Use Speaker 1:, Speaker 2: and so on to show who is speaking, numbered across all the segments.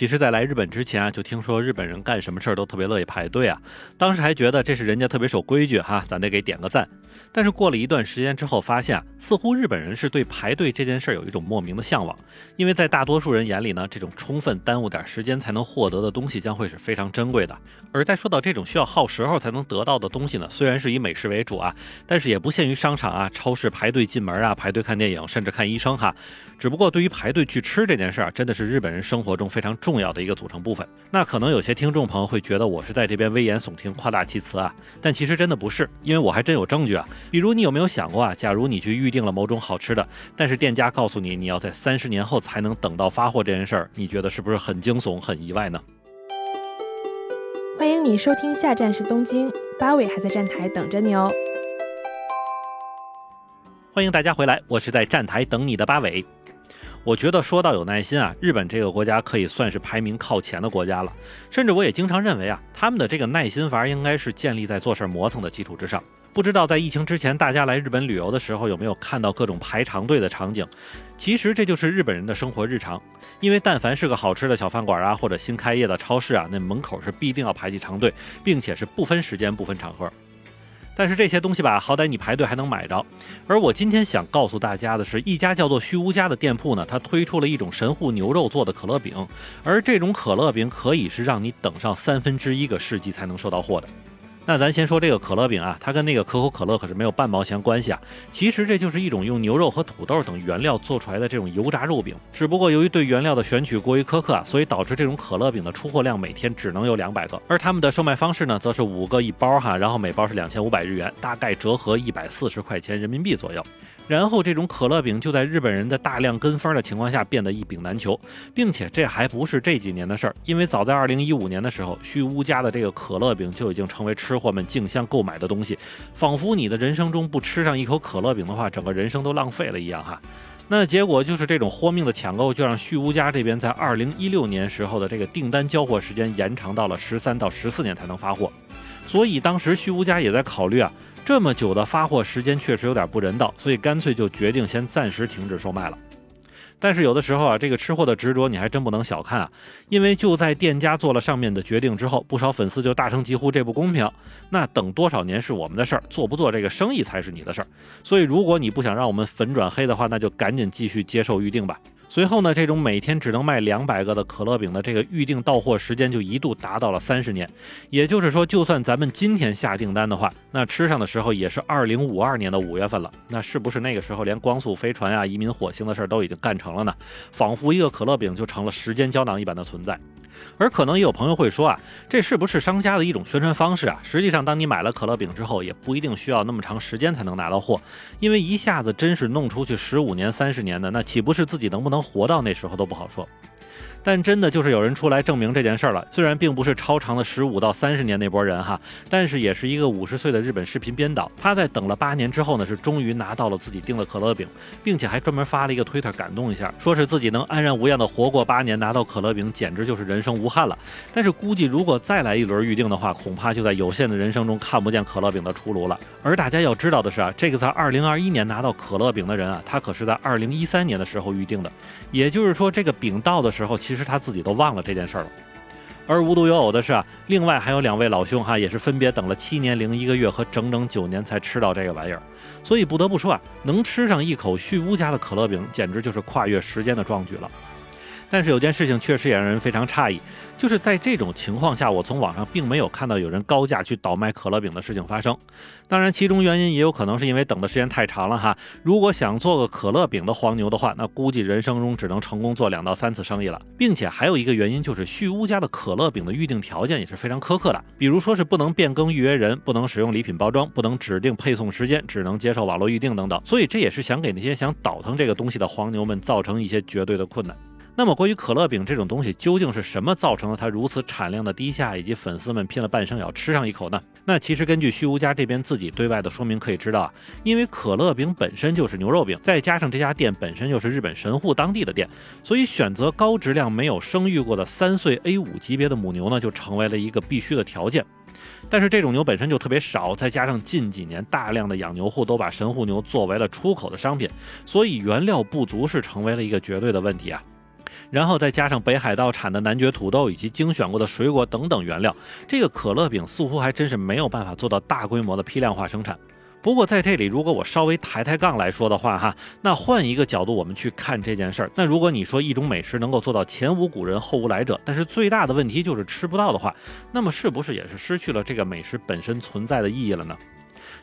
Speaker 1: 其实，在来日本之前啊，就听说日本人干什么事儿都特别乐意排队啊。当时还觉得这是人家特别守规矩哈，咱得给点个赞。但是过了一段时间之后，发现啊，似乎日本人是对排队这件事儿有一种莫名的向往。因为在大多数人眼里呢，这种充分耽误点时间才能获得的东西将会是非常珍贵的。而在说到这种需要耗时候才能得到的东西呢，虽然是以美食为主啊，但是也不限于商场啊、超市排队进门啊、排队看电影，甚至看医生哈。只不过对于排队去吃这件事儿，真的是日本人生活中非常重要的一个组成部分。那可能有些听众朋友会觉得我是在这边危言耸听、夸大其词啊，但其实真的不是，因为我还真有证据啊。比如你有没有想过啊，假如你去预定了某种好吃的，但是店家告诉你你要在三十年后才能等到发货这件事儿，你觉得是不是很惊悚、很意外呢？
Speaker 2: 欢迎你收听下站是东京，八尾还在站台等着你哦。
Speaker 1: 欢迎大家回来，我是在站台等你的八尾。我觉得说到有耐心啊，日本这个国家可以算是排名靠前的国家了。甚至我也经常认为啊，他们的这个耐心法应该是建立在做事磨蹭的基础之上。不知道在疫情之前，大家来日本旅游的时候有没有看到各种排长队的场景？其实这就是日本人的生活日常。因为但凡是个好吃的小饭馆啊，或者新开业的超市啊，那门口是必定要排起长队，并且是不分时间、不分场合。但是这些东西吧，好歹你排队还能买着。而我今天想告诉大家的是，一家叫做虚无家的店铺呢，它推出了一种神户牛肉做的可乐饼，而这种可乐饼可以是让你等上三分之一个世纪才能收到货的。那咱先说这个可乐饼啊，它跟那个可口可乐可是没有半毛钱关系啊。其实这就是一种用牛肉和土豆等原料做出来的这种油炸肉饼，只不过由于对原料的选取过于苛刻啊，所以导致这种可乐饼的出货量每天只能有两百个。而他们的售卖方式呢，则是五个一包哈，然后每包是两千五百日元，大概折合一百四十块钱人民币左右。然后这种可乐饼就在日本人的大量跟风的情况下变得一饼难求，并且这还不是这几年的事儿，因为早在二零一五年的时候，旭屋家的这个可乐饼就已经成为吃货们竞相购买的东西，仿佛你的人生中不吃上一口可乐饼的话，整个人生都浪费了一样哈。那结果就是这种豁命的抢购，就让旭屋家这边在二零一六年时候的这个订单交货时间延长到了十三到十四年才能发货，所以当时虚无家也在考虑啊。这么久的发货时间确实有点不人道，所以干脆就决定先暂时停止售卖了。但是有的时候啊，这个吃货的执着你还真不能小看啊，因为就在店家做了上面的决定之后，不少粉丝就大声疾呼这不公平。那等多少年是我们的事儿，做不做这个生意才是你的事儿。所以如果你不想让我们粉转黑的话，那就赶紧继续接受预定吧。随后呢，这种每天只能卖两百个的可乐饼的这个预定到货时间就一度达到了三十年。也就是说，就算咱们今天下订单的话，那吃上的时候也是二零五二年的五月份了。那是不是那个时候连光速飞船啊、移民火星的事儿都已经干成了呢？仿佛一个可乐饼就成了时间胶囊一般的存在。而可能也有朋友会说啊，这是不是商家的一种宣传方式啊？实际上，当你买了可乐饼之后，也不一定需要那么长时间才能拿到货，因为一下子真是弄出去十五年、三十年的，那岂不是自己能不能活到那时候都不好说。但真的就是有人出来证明这件事儿了，虽然并不是超长的十五到三十年那波人哈，但是也是一个五十岁的日本视频编导。他在等了八年之后呢，是终于拿到了自己订的可乐饼，并且还专门发了一个推特感动一下，说是自己能安然无恙的活过八年，拿到可乐饼简直就是人生无憾了。但是估计如果再来一轮预定的话，恐怕就在有限的人生中看不见可乐饼的出炉了。而大家要知道的是啊，这个在二零二一年拿到可乐饼的人啊，他可是在二零一三年的时候预定的，也就是说这个饼到的时候。其实他自己都忘了这件事儿了，而无独有偶的是啊，另外还有两位老兄哈，也是分别等了七年零一个月和整整九年才吃到这个玩意儿，所以不得不说啊，能吃上一口旭屋家的可乐饼，简直就是跨越时间的壮举了。但是有件事情确实也让人非常诧异，就是在这种情况下，我从网上并没有看到有人高价去倒卖可乐饼的事情发生。当然，其中原因也有可能是因为等的时间太长了哈。如果想做个可乐饼的黄牛的话，那估计人生中只能成功做两到三次生意了。并且还有一个原因就是，旭屋家的可乐饼的预定条件也是非常苛刻的，比如说是不能变更预约人，不能使用礼品包装，不能指定配送时间，只能接受网络预订等等。所以这也是想给那些想倒腾这个东西的黄牛们造成一些绝对的困难。那么，关于可乐饼这种东西，究竟是什么造成了它如此产量的低下，以及粉丝们拼了半生也要吃上一口呢？那其实根据虚无家这边自己对外的说明可以知道啊，因为可乐饼本身就是牛肉饼，再加上这家店本身就是日本神户当地的店，所以选择高质量没有生育过的三岁 A 五级别的母牛呢，就成为了一个必须的条件。但是这种牛本身就特别少，再加上近几年大量的养牛户都把神户牛作为了出口的商品，所以原料不足是成为了一个绝对的问题啊。然后再加上北海道产的男爵土豆以及精选过的水果等等原料，这个可乐饼似乎还真是没有办法做到大规模的批量化生产。不过在这里，如果我稍微抬抬杠来说的话，哈，那换一个角度我们去看这件事儿，那如果你说一种美食能够做到前无古人后无来者，但是最大的问题就是吃不到的话，那么是不是也是失去了这个美食本身存在的意义了呢？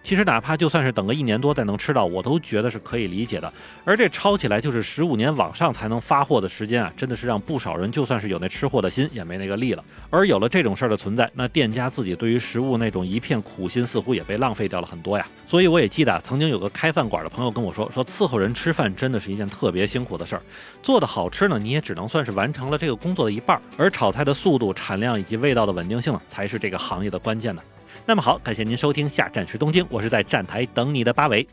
Speaker 1: 其实哪怕就算是等个一年多再能吃到，我都觉得是可以理解的。而这抄起来就是十五年往上才能发货的时间啊，真的是让不少人就算是有那吃货的心，也没那个力了。而有了这种事儿的存在，那店家自己对于食物那种一片苦心，似乎也被浪费掉了很多呀。所以我也记得曾经有个开饭馆的朋友跟我说，说伺候人吃饭真的是一件特别辛苦的事儿，做的好吃呢，你也只能算是完成了这个工作的一半儿。而炒菜的速度、产量以及味道的稳定性呢，才是这个行业的关键呢。那么好，感谢您收听下站是东京，我是在站台等你的八尾。